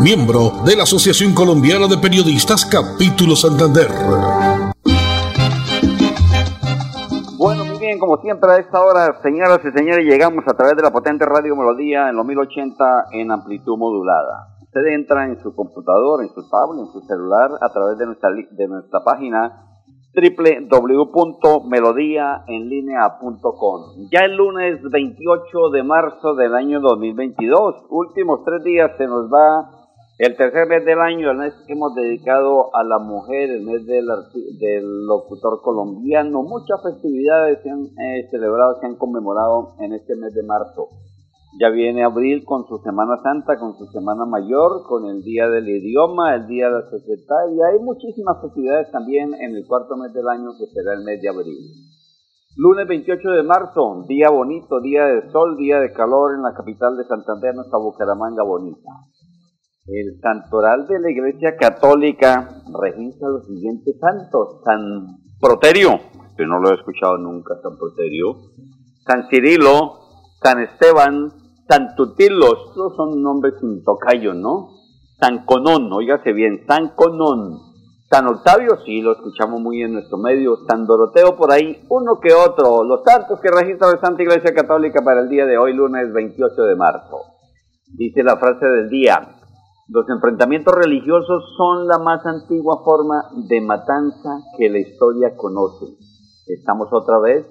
miembro de la Asociación Colombiana de Periodistas Capítulo Santander. Bueno, muy bien, como siempre a esta hora, señoras y señores, llegamos a través de la potente Radio Melodía en los 1080 en amplitud modulada. Usted entra en su computador, en su tablet, en su celular, a través de nuestra, de nuestra página www.melodiaenlinea.com. Ya el lunes 28 de marzo del año 2022, últimos tres días se nos va el tercer mes del año, el mes que hemos dedicado a la mujer, el mes del, del locutor colombiano. Muchas festividades se han eh, celebrado, se han conmemorado en este mes de marzo. Ya viene abril con su Semana Santa, con su Semana Mayor, con el Día del Idioma, el Día de la Sociedad y hay muchísimas festividades también en el cuarto mes del año que será el mes de abril. Lunes 28 de marzo, día bonito, día de sol, día de calor en la capital de Santander, nuestra Bucaramanga bonita. El santoral de la Iglesia Católica registra los siguientes santos. San Proterio, que no lo he escuchado nunca, San Proterio. San Cirilo, San Esteban, San Tutilos, todos son nombres sin tocayo, ¿no? San Conón, oígase bien, San Conón. San Octavio, sí, lo escuchamos muy en nuestro medio. San Doroteo, por ahí, uno que otro. Los santos que registra la Santa Iglesia Católica para el día de hoy, lunes 28 de marzo. Dice la frase del día, los enfrentamientos religiosos son la más antigua forma de matanza que la historia conoce. Estamos otra vez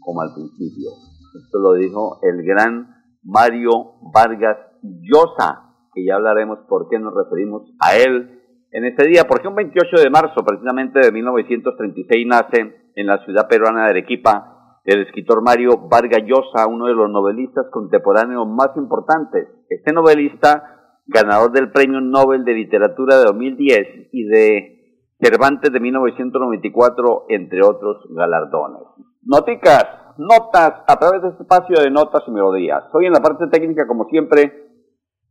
como al principio. Esto lo dijo el gran Mario Vargas Llosa, que ya hablaremos por qué nos referimos a él en este día, porque un 28 de marzo precisamente de 1936 nace en la ciudad peruana de Arequipa el escritor Mario Vargas Llosa, uno de los novelistas contemporáneos más importantes. Este novelista, ganador del Premio Nobel de Literatura de 2010 y de Cervantes de 1994, entre otros galardones. Noticas, notas a través de este espacio de notas y melodías. Soy en la parte técnica, como siempre,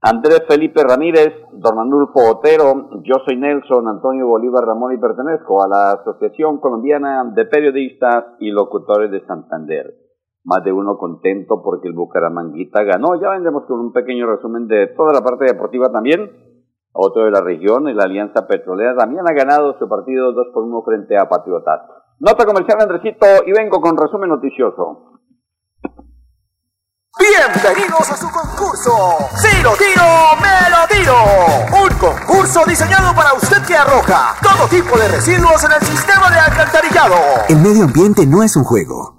Andrés Felipe Ramírez, Don Anulfo Otero, yo soy Nelson Antonio Bolívar Ramón y pertenezco a la Asociación Colombiana de Periodistas y Locutores de Santander. Más de uno contento porque el Bucaramanguita ganó. Ya vendremos con un pequeño resumen de toda la parte deportiva también. Otro de la región, la Alianza Petrolera, también ha ganado su partido 2 por 1 frente a Patriotas. Nota comercial, Andresito, y vengo con resumen noticioso. Bienvenidos a su concurso. Tiro, tiro, me lo tiro. Un concurso diseñado para usted que arroja todo tipo de residuos en el sistema de alcantarillado. El medio ambiente no es un juego.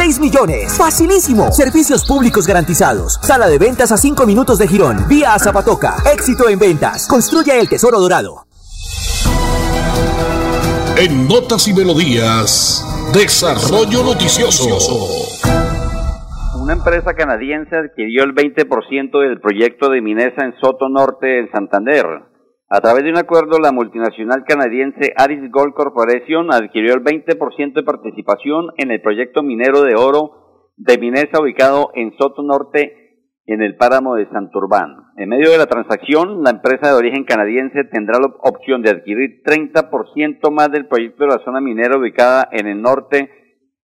6 millones. Facilísimo. Servicios públicos garantizados. Sala de ventas a 5 minutos de Girón. Vía a Zapatoca. Éxito en ventas. Construye el tesoro dorado. En Notas y Melodías, Desarrollo Noticioso. Una empresa canadiense adquirió el 20% del proyecto de Minesa en Soto Norte, en Santander. A través de un acuerdo, la multinacional canadiense Aris Gold Corporation adquirió el 20% de participación en el proyecto minero de oro de Minesa ubicado en Soto Norte, en el páramo de Santurbán. En medio de la transacción, la empresa de origen canadiense tendrá la opción de adquirir 30% más del proyecto de la zona minera ubicada en el norte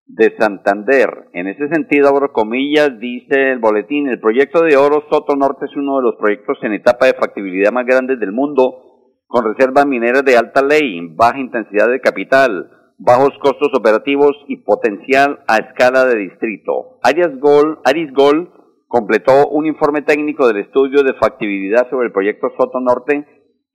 de Santander. En ese sentido, abro comillas, dice el boletín, el proyecto de Oro Soto Norte es uno de los proyectos en etapa de factibilidad más grandes del mundo, con reservas mineras de alta ley, baja intensidad de capital, bajos costos operativos y potencial a escala de distrito. Arias Gold, Aris Gold completó un informe técnico del estudio de factibilidad sobre el proyecto Soto Norte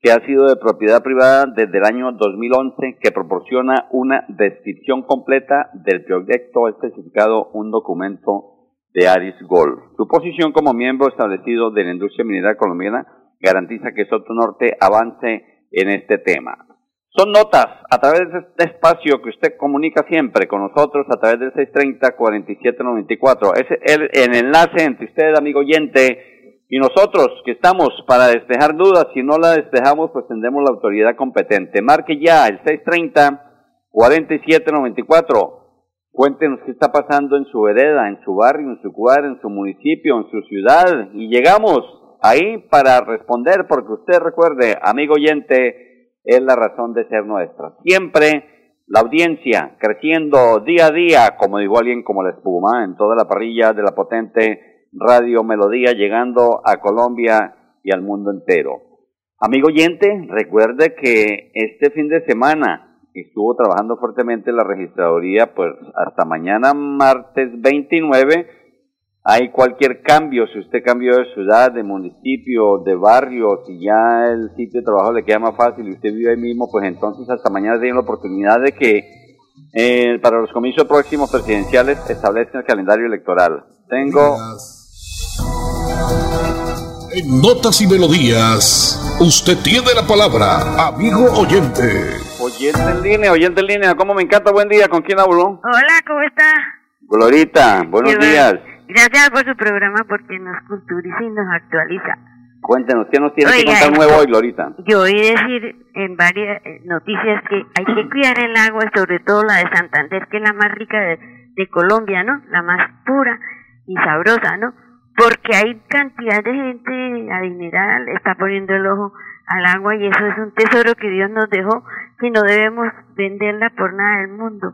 que ha sido de propiedad privada desde el año 2011, que proporciona una descripción completa del proyecto especificado un documento de Aris Gold. Su posición como miembro establecido de la industria minera colombiana garantiza que Soto Norte avance en este tema. Son notas a través de este espacio que usted comunica siempre con nosotros a través del 630-4794. Es el, enlace entre usted, amigo oyente, y nosotros que estamos para despejar dudas, si no la despejamos, pues tendremos la autoridad competente. Marque ya el 630-4794. Cuéntenos qué está pasando en su vereda, en su barrio, en su cuadra, en su municipio, en su ciudad. Y llegamos ahí para responder, porque usted recuerde, amigo oyente, es la razón de ser nuestra. Siempre la audiencia creciendo día a día, como digo alguien como la espuma, en toda la parrilla de la potente Radio Melodía llegando a Colombia y al mundo entero. Amigo oyente, recuerde que este fin de semana estuvo trabajando fuertemente la registraduría, pues hasta mañana martes 29 hay cualquier cambio, si usted cambió de ciudad, de municipio, de barrio, si ya el sitio de trabajo le queda más fácil y usted vive ahí mismo, pues entonces hasta mañana tiene la oportunidad de que eh, para los comicios próximos presidenciales establezcan el calendario electoral. Tengo... En Notas y Melodías, usted tiene la palabra, amigo oyente. Oyente en línea, oyente en línea, ¿cómo me encanta? Buen día, ¿con quién hablo? Hola, ¿cómo está? Glorita, buenos días. Gracias por su programa porque nos culturiza y nos actualiza. Cuéntenos, ¿qué nos tiene que contar nuevo hoy, Glorita? Yo oí decir en varias eh, noticias que hay que cuidar el agua, sobre todo la de Santander, que es la más rica de, de Colombia, ¿no? La más pura y sabrosa, ¿no? Porque hay cantidad de gente adinerada, le está poniendo el ojo al agua y eso es un tesoro que Dios nos dejó que no debemos venderla por nada del mundo.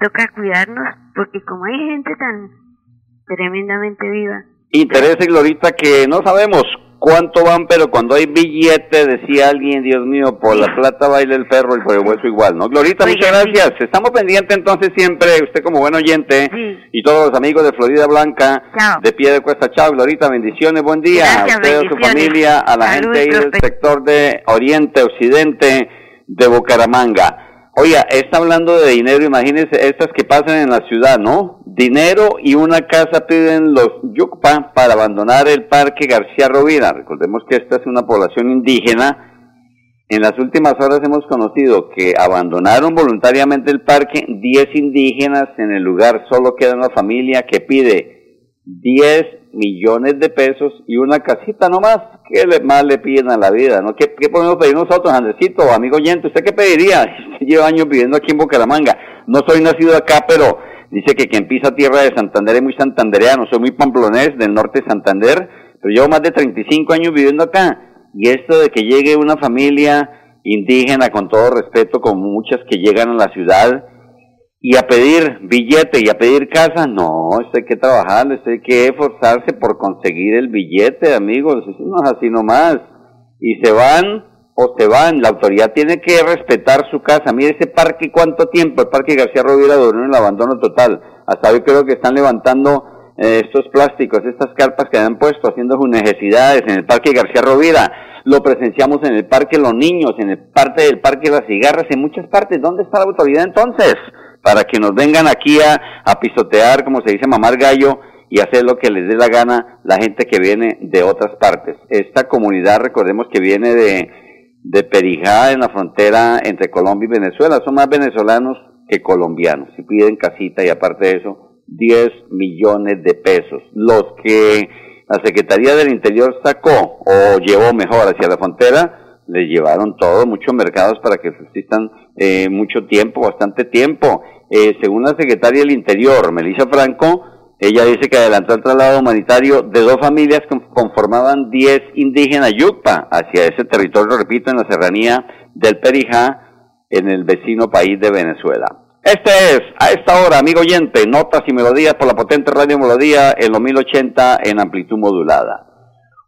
Toca cuidarnos porque como hay gente tan tremendamente viva. Interesa, Glorita, que no sabemos cuánto van, pero cuando hay billete, decía alguien, Dios mío, por la plata baila el perro y por el hueso igual, ¿no? Glorita, muchas gracias. Estamos pendientes entonces siempre, usted como buen oyente y todos los amigos de Florida Blanca, de pie de cuesta. Chao, Glorita, bendiciones, buen día a usted, a su familia, a la gente ahí del sector de Oriente, Occidente, de Bucaramanga. Oiga, está hablando de dinero, imagínense estas que pasan en la ciudad, ¿no? Dinero y una casa piden los Yucpa para abandonar el Parque García Rovira. Recordemos que esta es una población indígena. En las últimas horas hemos conocido que abandonaron voluntariamente el parque 10 indígenas. En el lugar solo queda una familia que pide 10 millones de pesos y una casita nomás. ¿Qué más le piden a la vida? ¿no? ¿Qué, podemos pedir nosotros, Andresito, amigo oyente? ¿Usted qué pediría? Usted lleva años viviendo aquí en Bucaramanga. No soy nacido acá, pero dice que quien pisa tierra de Santander es muy santandereano. Soy muy pamplonés del norte de Santander, pero llevo más de 35 años viviendo acá. Y esto de que llegue una familia indígena, con todo respeto, como muchas que llegan a la ciudad, y a pedir billete y a pedir casa, no, esto hay que trabajar, esto hay que esforzarse por conseguir el billete, amigos, eso no es así nomás. Y se van o se van, la autoridad tiene que respetar su casa. Mire ese parque, ¿cuánto tiempo? El parque García Rovira duró en el abandono total. Hasta hoy creo que están levantando eh, estos plásticos, estas carpas que han puesto haciendo sus necesidades en el parque García Rovira. Lo presenciamos en el parque Los Niños, en el parte del parque Las Cigarras, en muchas partes. ¿Dónde está la autoridad entonces? Para que nos vengan aquí a, pisotear, como se dice, mamar gallo y hacer lo que les dé la gana la gente que viene de otras partes. Esta comunidad, recordemos que viene de, de Perijá, en la frontera entre Colombia y Venezuela. Son más venezolanos que colombianos. Y piden casita y aparte de eso, 10 millones de pesos. Los que la Secretaría del Interior sacó o llevó mejor hacia la frontera, les llevaron todo, muchos mercados para que subsistan eh, mucho tiempo, bastante tiempo. Eh, según la secretaria del Interior, Melissa Franco, ella dice que adelantó el traslado humanitario de dos familias que conformaban 10 indígenas yucpa hacia ese territorio, repito, en la serranía del Perijá, en el vecino país de Venezuela. Este es, a esta hora, amigo oyente, notas y melodías por la potente radio Melodía en los 1080 en amplitud modulada.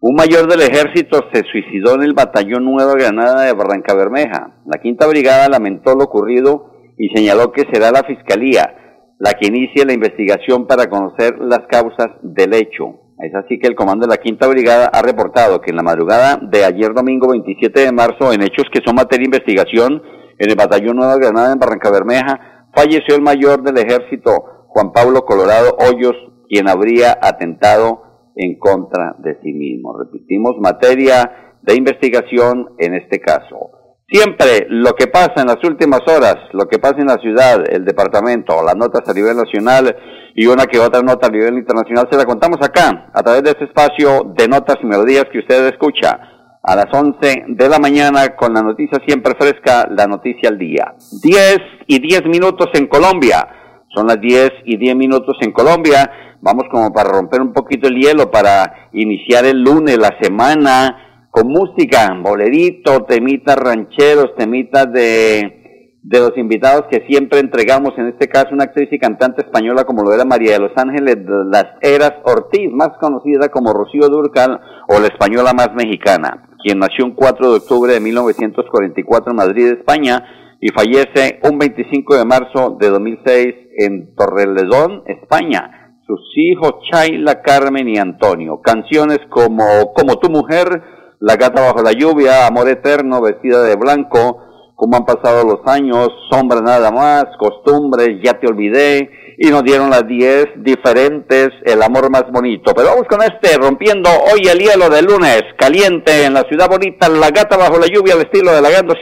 Un mayor del ejército se suicidó en el batallón Nueva Granada de Barranca Bermeja. La quinta brigada lamentó lo ocurrido y señaló que será la Fiscalía la que inicie la investigación para conocer las causas del hecho. Es así que el comando de la Quinta Brigada ha reportado que en la madrugada de ayer domingo 27 de marzo, en hechos que son materia de investigación, en el batallón Nueva Granada en Barranca Bermeja, falleció el mayor del ejército, Juan Pablo Colorado Hoyos, quien habría atentado en contra de sí mismo. Repetimos, materia de investigación en este caso. Siempre lo que pasa en las últimas horas, lo que pasa en la ciudad, el departamento, las notas a nivel nacional y una que otra nota a nivel internacional, se la contamos acá, a través de este espacio de notas y melodías que usted escucha a las 11 de la mañana con la noticia siempre fresca, la noticia al día. 10 y 10 minutos en Colombia. Son las 10 y 10 minutos en Colombia. Vamos como para romper un poquito el hielo, para iniciar el lunes, la semana, con música, bolerito, temitas rancheros, temitas de, de los invitados que siempre entregamos, en este caso una actriz y cantante española como lo era María de los Ángeles Las Eras Ortiz, más conocida como Rocío Durcal o la española más mexicana, quien nació un 4 de octubre de 1944 en Madrid, España, y fallece un 25 de marzo de 2006 en Torreledón, España. Sus hijos Chayla, Carmen y Antonio. Canciones como Como tu mujer, la gata bajo la lluvia, Amor eterno, vestida de blanco, como han pasado los años, sombra nada más, costumbres, ya te olvidé, y nos dieron las 10 diferentes, el amor más bonito. Pero vamos con este, rompiendo hoy el hielo de lunes, caliente en la ciudad bonita, la gata bajo la lluvia, al estilo de la gata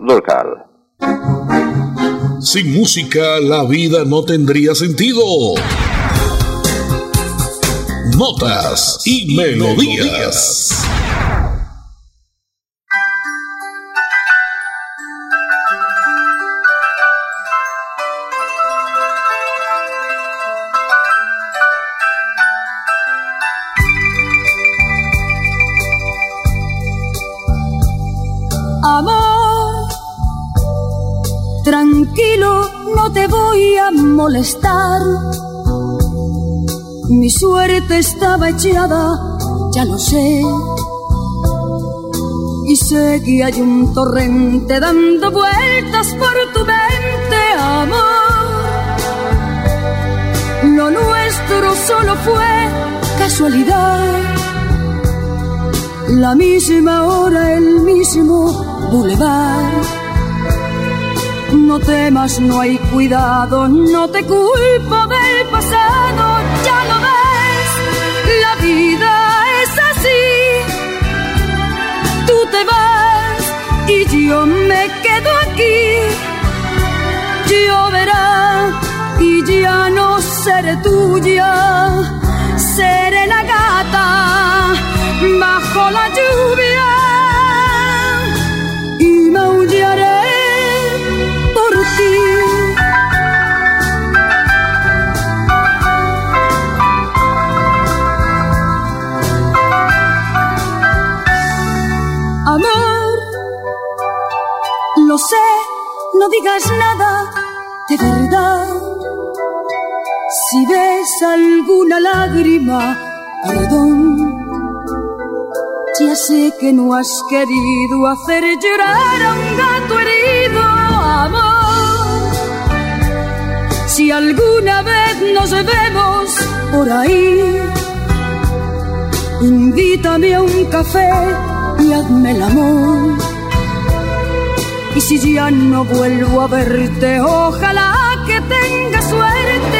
Durcal. Sin música la vida no tendría sentido. Notas y melodías. no te voy a molestar. Mi suerte estaba echada, ya lo sé. Y hay un torrente dando vueltas por tu mente, amor. Lo nuestro solo fue casualidad. La misma hora, el mismo boulevard no temas, no hay cuidado, no te culpo del pasado, no seré tuya, seré la gata bajo la lluvia y maullaré Amor, lo sé, no digas nada de verdad. Si ves alguna lágrima, perdón. Ya sé que no has querido hacer llorar a un gato herido, amor. Si alguna vez nos vemos por ahí, invítame a un café y hazme el amor. Y si ya no vuelvo a verte, ojalá que tenga suerte,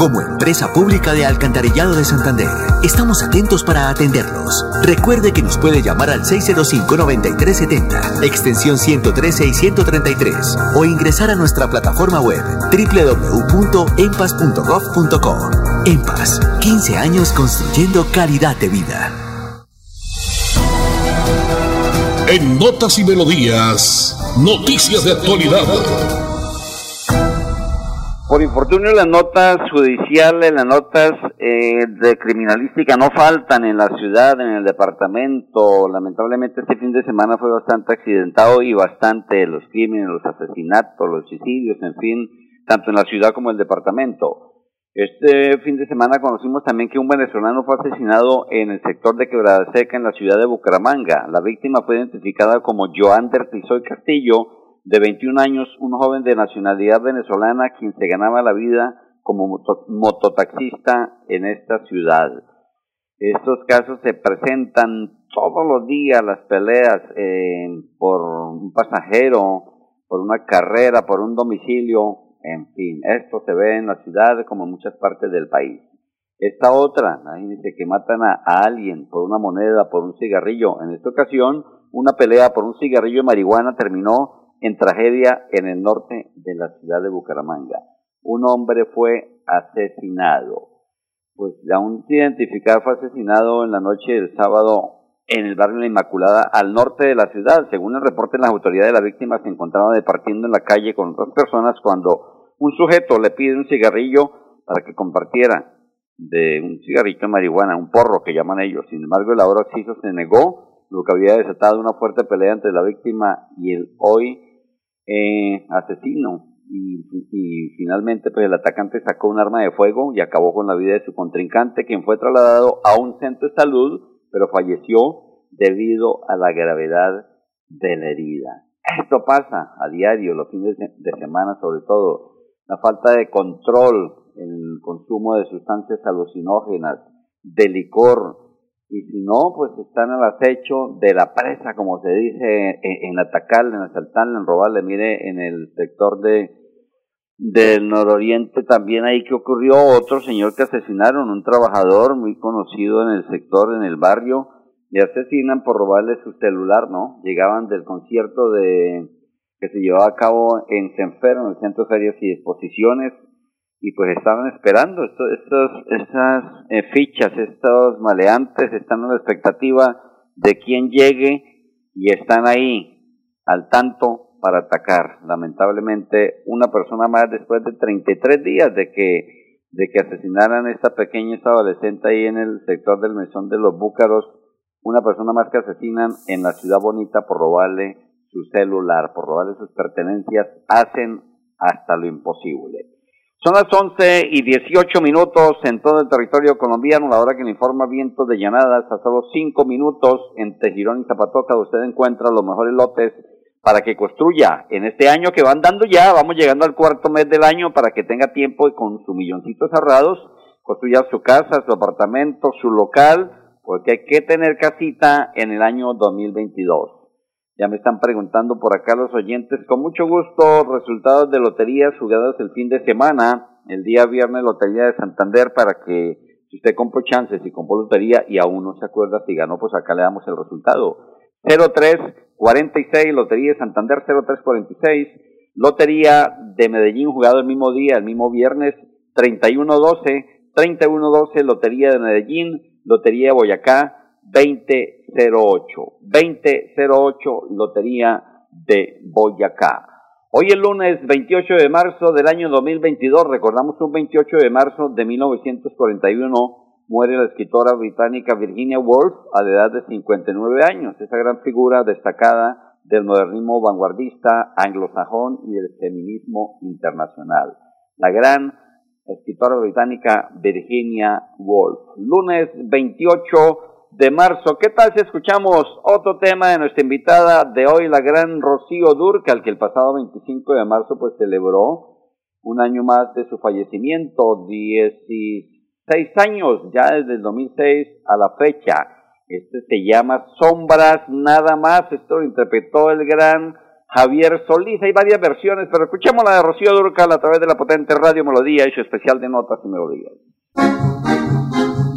Como empresa pública de Alcantarillado de Santander, estamos atentos para atenderlos. Recuerde que nos puede llamar al 605-9370, extensión 113 y 133, o ingresar a nuestra plataforma web www.empas.gov.co. Empas, 15 años construyendo calidad de vida. En Notas y Melodías, noticias de actualidad. Por infortunio, las notas judiciales, las notas eh, de criminalística no faltan en la ciudad, en el departamento. Lamentablemente este fin de semana fue bastante accidentado y bastante los crímenes, los asesinatos, los suicidios, en fin, tanto en la ciudad como en el departamento. Este fin de semana conocimos también que un venezolano fue asesinado en el sector de Quebrada Seca en la ciudad de Bucaramanga. La víctima fue identificada como Joander Tizoy Castillo, de 21 años, un joven de nacionalidad venezolana quien se ganaba la vida como mototaxista en esta ciudad. Estos casos se presentan todos los días, las peleas eh, por un pasajero, por una carrera, por un domicilio, en fin, esto se ve en la ciudad como en muchas partes del país. Esta otra, imagínense que matan a, alguien por una moneda, por un cigarrillo. En esta ocasión, una pelea por un cigarrillo de marihuana terminó en tragedia en el norte de la ciudad de Bucaramanga. Un hombre fue asesinado. Pues aún sin identificar fue asesinado en la noche del sábado en el barrio La Inmaculada, al norte de la ciudad. Según el reporte, las autoridades de la víctima se encontraban departiendo en la calle con otras personas cuando un sujeto le pide un cigarrillo para que compartiera de un cigarrillo de marihuana, un porro que llaman ellos. Sin embargo, el ahora se negó, lo que había desatado una fuerte pelea entre la víctima y el hoy eh, asesino. Y, finalmente pues el atacante sacó un arma de fuego y acabó con la vida de su contrincante, quien fue trasladado a un centro de salud pero falleció debido a la gravedad de la herida. Esto pasa a diario, los fines de semana sobre todo. La falta de control en el consumo de sustancias alucinógenas, de licor, y si no, pues están al acecho de la presa, como se dice, en, atacarle, en asaltarle, en robarle. Mire, en el sector de del nororiente también ahí que ocurrió otro señor que asesinaron, un trabajador muy conocido en el sector, en el barrio, le asesinan por robarle su celular, ¿no? Llegaban del concierto de que se llevaba a cabo en Senfer, en el Centro de Ferias y Exposiciones, y pues estaban esperando estos, estas eh, fichas, estos maleantes están en la expectativa de quién llegue y están ahí al tanto para atacar. Lamentablemente, una persona más después de 33 días de que, de que asesinaran a esta pequeña esta adolescente ahí en el sector del mesón de los Búcaros, una persona más que asesinan en la ciudad bonita por robarle su celular, por robarle sus pertenencias, hacen hasta lo imposible. Son las 11 y 18 minutos en todo el territorio colombiano, la hora que le informa viento de llanadas, a solo 5 minutos entre Girón y Zapatoca, usted encuentra los mejores lotes para que construya en este año que van dando ya, vamos llegando al cuarto mes del año para que tenga tiempo y con su milloncito cerrados, construya su casa, su apartamento, su local, porque hay que tener casita en el año 2022. Ya me están preguntando por acá los oyentes, con mucho gusto, resultados de loterías jugadas el fin de semana, el día viernes Lotería de Santander, para que si usted compró chances y compró lotería y aún no se acuerda si ganó, pues acá le damos el resultado. 0346, Lotería de Santander 0346, Lotería de Medellín jugado el mismo día, el mismo viernes 3112, 3112, Lotería de Medellín, Lotería de Boyacá 2008, 2008, Lotería de Boyacá. Hoy el lunes 28 de marzo del año 2022, recordamos un 28 de marzo de 1941, muere la escritora británica Virginia Woolf a la edad de 59 años, esa gran figura destacada del modernismo vanguardista anglosajón y del feminismo internacional. La gran escritora británica Virginia Woolf. Lunes 28 de marzo. ¿Qué tal si escuchamos otro tema de nuestra invitada de hoy, la gran Rocío Durcal, que el pasado 25 de marzo pues celebró un año más de su fallecimiento, 16 años ya desde el 2006 a la fecha. Este se llama Sombras nada más, esto lo interpretó el gran Javier Solís. Hay varias versiones, pero escuchemos la de Rocío Durcal a través de la potente radio Melodía y su especial de notas y melodías.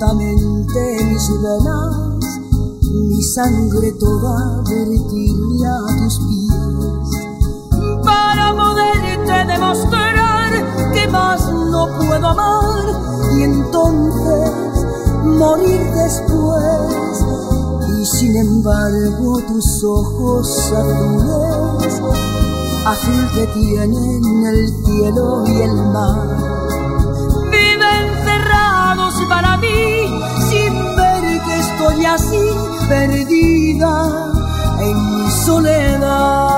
Lentamente mis venas, mi sangre toda vertirle a tus pies, para poderte demostrar que más no puedo amar y entonces morir después. Y sin embargo tus ojos azules, azul que tienen el cielo y el mar para mí sin ver que estoy así perdida en mi soledad.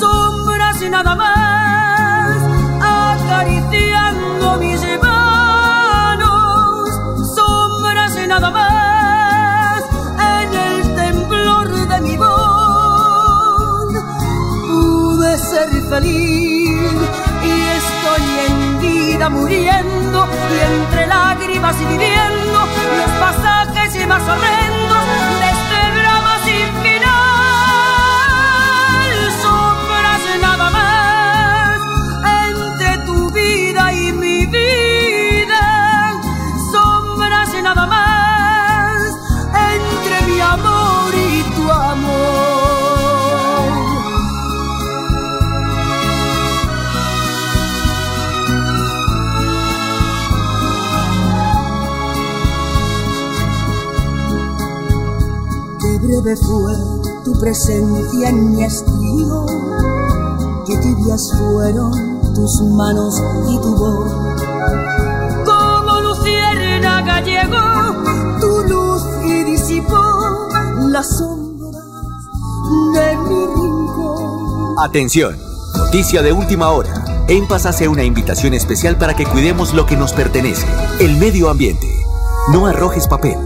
Sombras y nada más acariciando mis manos, sombras y nada más en muriendo y entre lágrimas y viviendo los pasajes y más horrendos presencia en mi estío, que tibias fueron tus manos y tu voz. Como lucierna gallego, tu luz y disipó las sombras de mi rincón. Atención, noticia de última hora. En Paz hace una invitación especial para que cuidemos lo que nos pertenece, el medio ambiente. No arrojes papel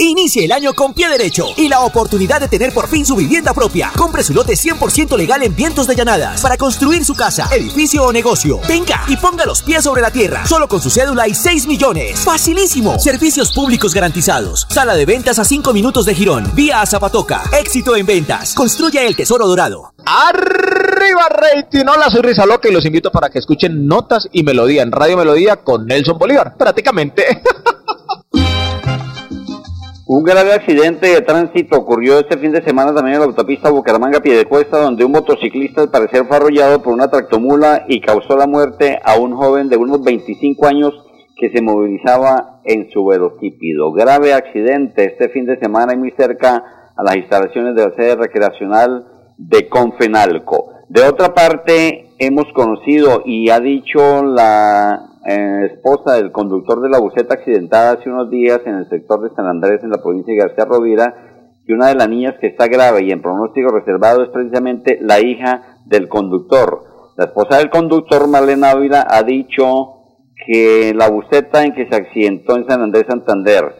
Inicie el año con pie derecho y la oportunidad de tener por fin su vivienda propia. Compre su lote 100% legal en Vientos de Llanadas para construir su casa, edificio o negocio. Venga y ponga los pies sobre la tierra. Solo con su cédula y 6 millones. Facilísimo. Servicios públicos garantizados. Sala de ventas a 5 minutos de girón. Vía a Zapatoca. Éxito en ventas. Construya el tesoro dorado. Arriba rating. Hola, soy Risa Loca y los invito para que escuchen Notas y Melodía en Radio Melodía con Nelson Bolívar. Prácticamente. Un grave accidente de tránsito ocurrió este fin de semana también en la autopista Bucaramanga-Piedecuesta, donde un motociclista al parecer fue arrollado por una tractomula y causó la muerte a un joven de unos 25 años que se movilizaba en su velocípido. Grave accidente este fin de semana y muy cerca a las instalaciones de la sede recreacional de Confenalco. De otra parte, hemos conocido y ha dicho la eh, esposa del conductor de la buceta accidentada hace unos días en el sector de San Andrés, en la provincia de García Rovira, que una de las niñas que está grave y en pronóstico reservado es precisamente la hija del conductor. La esposa del conductor, Marlene Ávila, ha dicho que la buceta en que se accidentó en San Andrés Santander,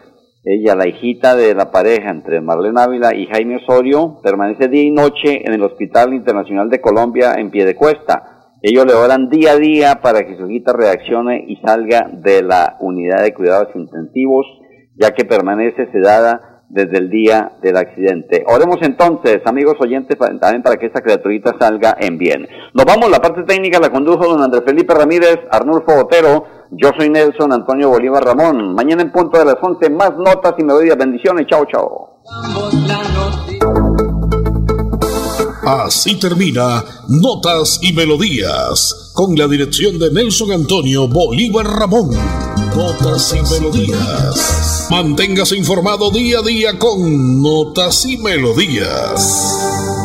ella, la hijita de la pareja entre Marlene Ávila y Jaime Osorio, permanece día y noche en el Hospital Internacional de Colombia en pie de cuesta ellos le oran día a día para que su hijita reaccione y salga de la unidad de cuidados intensivos ya que permanece sedada desde el día del accidente. Oremos entonces, amigos oyentes, también para que esta criaturita salga en bien. Nos vamos, la parte técnica la condujo don Andrés Felipe Ramírez, Arnulfo Botero, yo soy Nelson Antonio Bolívar Ramón. Mañana en punto de las 11, más notas y melodías. Bendiciones, chao, chao. Así termina Notas y Melodías, con la dirección de Nelson Antonio Bolívar Ramón. Notas y Melodías. Manténgase informado día a día con Notas y Melodías.